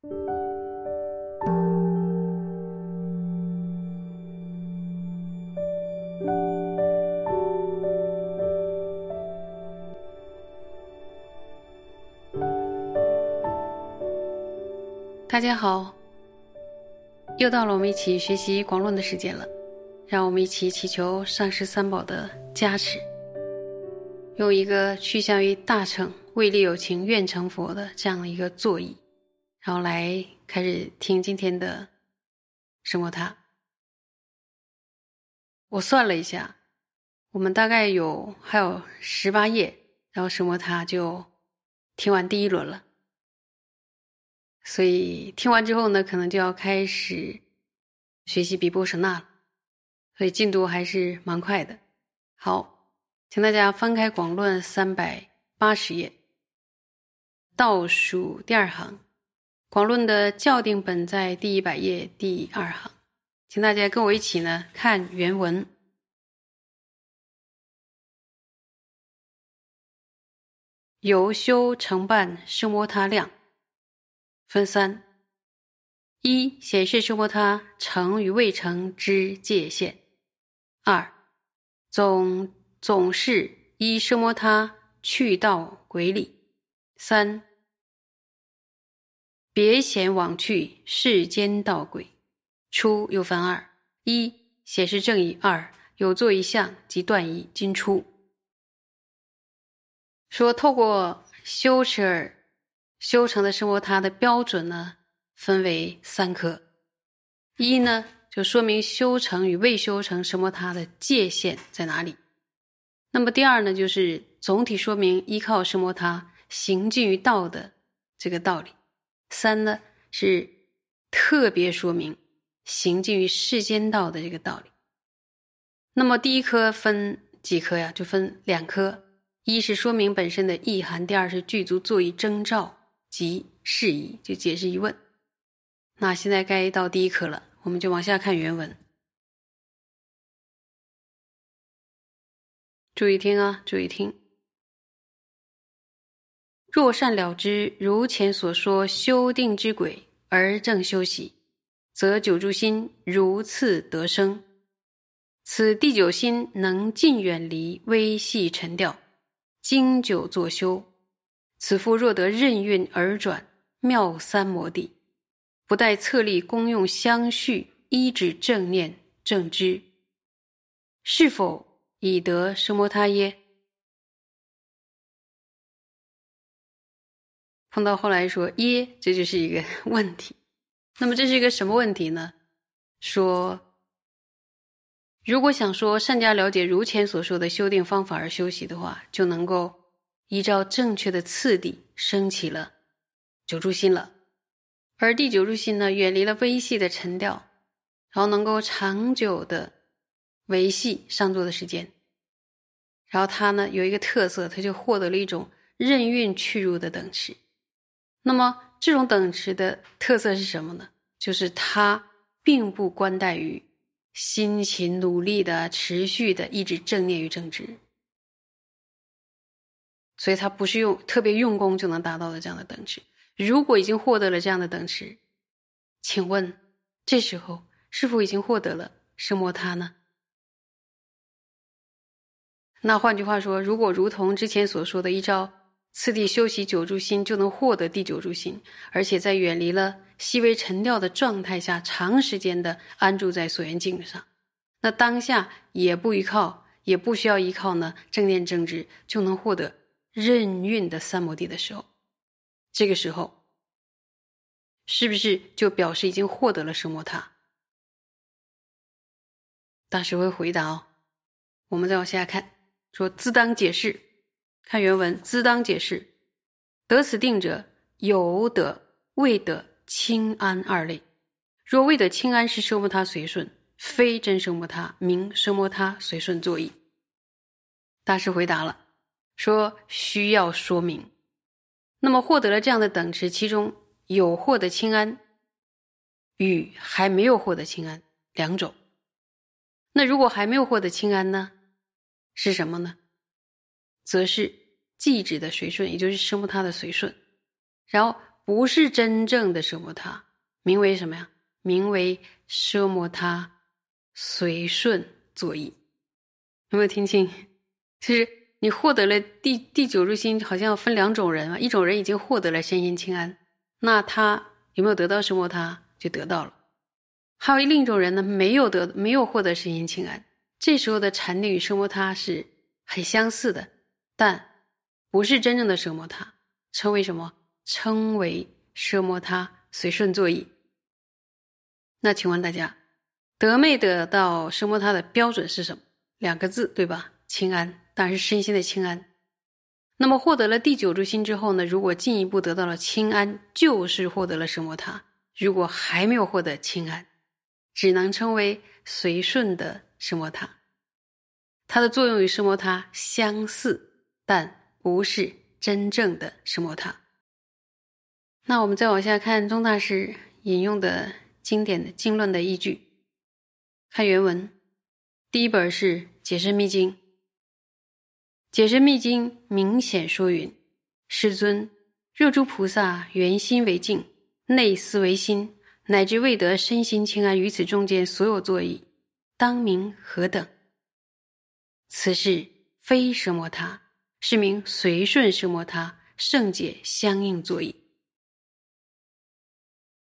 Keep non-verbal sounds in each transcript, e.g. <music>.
大家好，又到了我们一起学习广论的时间了，让我们一起祈求上师三宝的加持，用一个趋向于大乘、为利有情、愿成佛的这样的一个座椅，然后来开始听今天的什么他。我算了一下，我们大概有还有十八页，然后什么他就听完第一轮了。所以听完之后呢，可能就要开始学习比波什那了，所以进度还是蛮快的。好，请大家翻开《广论》三百八十页，倒数第二行，《广论》的校定本在第一百页第二行，请大家跟我一起呢看原文。由修承办生摩他量。分三：一、显示声波他成与未成之界限；二、总总是依声波他去道轨理；三、别显往去世间道轨。出又分二：一、显示正义；二、有作一相即断疑。今出说透过修持而。修成的生活，它的标准呢，分为三科。一呢，就说明修成与未修成什么它的界限在哪里。那么第二呢，就是总体说明依靠什么它行进于道的这个道理。三呢，是特别说明行进于世间道的这个道理。那么第一科分几科呀？就分两科，一是说明本身的意涵，第二是具足作为征兆。即释疑，就解释疑问。那现在该到第一科了，我们就往下看原文。注意听啊，注意听。若善了之，如前所说修定之轨，而正修习，则九住心如次得生。此第九心能尽远离微细沉掉，经久作修。此夫若得任运而转妙三摩地，不待策力功用相续，依止正念正知，是否已得生摩他耶？碰到后来说耶，这就是一个 <laughs> 问题。那么这是一个什么问题呢？说如果想说善加了解如前所说的修订方法而修习的话，就能够。依照正确的次第升起了九住心了，而第九住心呢，远离了微细的沉掉，然后能够长久的维系上座的时间。然后它呢有一个特色，它就获得了一种任运去入的等持。那么这种等值的特色是什么呢？就是它并不关待于辛勤努力的持续的一直正念与正直。所以，他不是用特别用功就能达到的这样的等值。如果已经获得了这样的等值，请问这时候是否已经获得了生摩他呢？那换句话说，如果如同之前所说的，一招次第修习九住心就能获得第九住心，而且在远离了细微沉掉的状态下，长时间的安住在所缘境上，那当下也不依靠，也不需要依靠呢正念正知，就能获得。任运的三摩地的时候，这个时候是不是就表示已经获得了生摩他？大师会回答哦。我们再往下看，说自当解释，看原文，自当解释，得此定者，有得未得清安二类。若未得清安，是生摩他随顺，非真生摩他，名生摩他随顺作意。大师回答了。说需要说明，那么获得了这样的等值，其中有获得清安，与还没有获得清安两种。那如果还没有获得清安呢？是什么呢？则是寂止的随顺，也就是生不他的随顺。然后不是真正的奢摩他，名为什么呀？名为奢摩他随顺作意。有没有听清？就是你获得了第第九入心，好像分两种人啊。一种人已经获得了身心清安，那他有没有得到奢摩他？就得到了。还有另一种人呢，没有得，没有获得身心清安。这时候的禅定与奢摩他是很相似的，但不是真正的奢摩他，称为什么？称为奢摩他随顺作意。那请问大家，得没得到奢摩他的标准是什么？两个字，对吧？清安，当然是身心的清安。那么获得了第九住心之后呢？如果进一步得到了清安，就是获得了奢摩他；如果还没有获得清安，只能称为随顺的奢摩他。它的作用与奢摩他相似，但不是真正的什摩他。那我们再往下看宗大师引用的经典的经论的依据，看原文。第一本是《解深密经》，《解深密经》明显说云：“世尊，若诸菩萨圆心为镜，内思为心，乃至未得身心清安，于此中间所有作意，当名何等？此事非什摩他，是名随顺奢摩他，圣解相应作意。”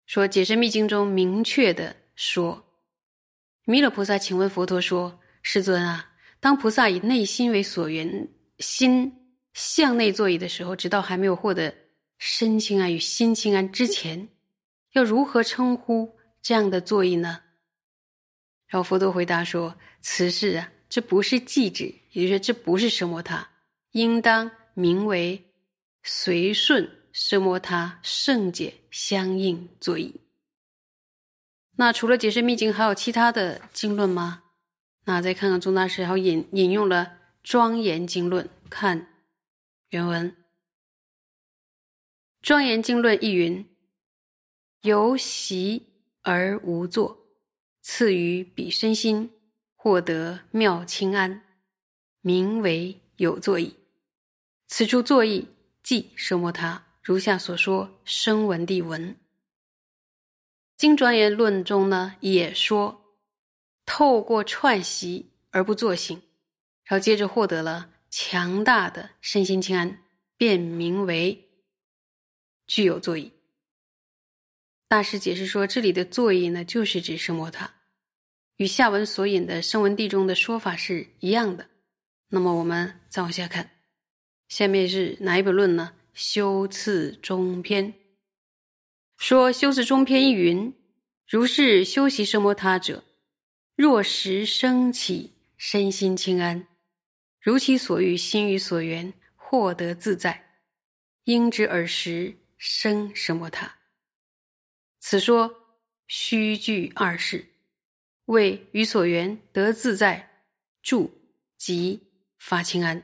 说《解深密经》中明确的说。弥勒菩萨请问佛陀说：“世尊啊，当菩萨以内心为所缘，心向内作意的时候，直到还没有获得身清安与心清安之前，要如何称呼这样的作意呢？”然后佛陀回答说：“此事啊，这不是寂止，也就是说，这不是奢摩他，应当名为随顺奢摩他圣解相应作意。”那除了解释密经，还有其他的经论吗？那再看看宗大师，还引引用了《庄严经论》，看原文，《庄严经论》一云：“由习而无作，次于彼身心，获得妙清安，名为有作矣。此处作意即奢摩他。如下所说，声闻地闻。”《经庄严论》中呢，也说透过串习而不作行，然后接着获得了强大的身心清安，便名为具有作意。大师解释说，这里的作意呢，就是指圣摩他，与下文所引的声闻地中的说法是一样的。那么我们再往下看，下面是哪一本论呢？修次中篇。说修次中篇云：如是修习生摩他者，若时生起身心清安，如其所欲，心于所缘，获得自在，应知尔时生什么他。此说虚具二事：为与所缘得自在，住即发清安。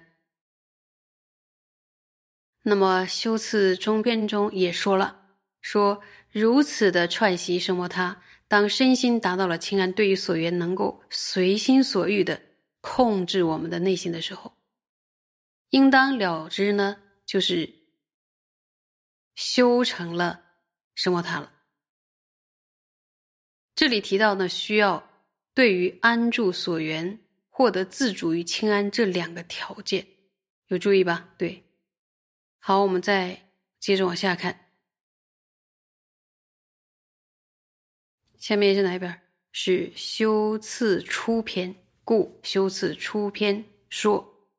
那么修次中篇中也说了。说如此的串习什么？他当身心达到了清安，对于所缘能够随心所欲的控制我们的内心的时候，应当了之呢，就是修成了什么他了。这里提到呢，需要对于安住所缘、获得自主与清安这两个条件，有注意吧？对，好，我们再接着往下看。下面是哪一边？是修次初篇，故修次初篇说：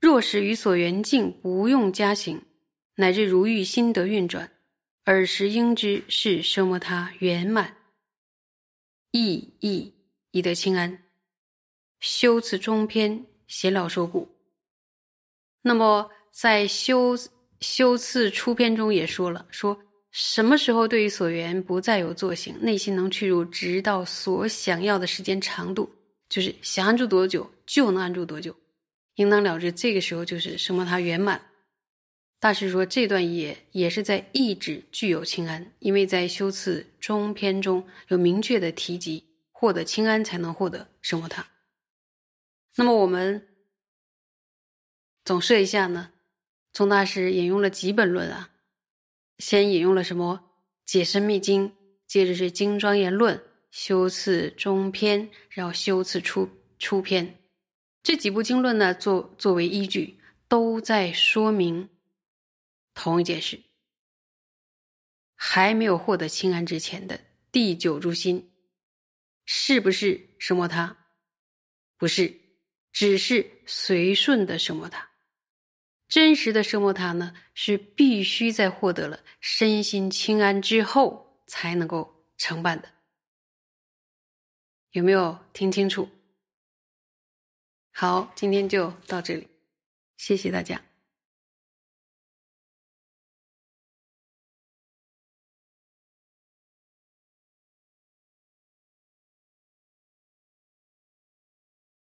若是于所缘境不用加行，乃至如欲心得运转，尔时应知是奢摩他圆满，意意以得清安。修次中篇闲聊说故。那么在修修次初篇中也说了说。什么时候对于所缘不再有作行，内心能去入，直到所想要的时间长度，就是想安住多久就能安住多久，应当了知。这个时候就是什么？它圆满。大师说这段也也是在意志具有清安，因为在修次中篇中有明确的提及，获得清安才能获得生活塔。那么我们总设一下呢？宗大师引用了几本论啊？先引用了什么《解深密经》，接着是《经庄严论》、修次中篇，然后修次初初篇，这几部经论呢，作作为依据，都在说明同一件事：还没有获得清安之前的第九诸心，是不是什么他？不是，只是随顺的奢摩他。真实的奢摩他呢，是必须在获得了身心清安之后才能够承办的。有没有听清楚？好，今天就到这里，谢谢大家。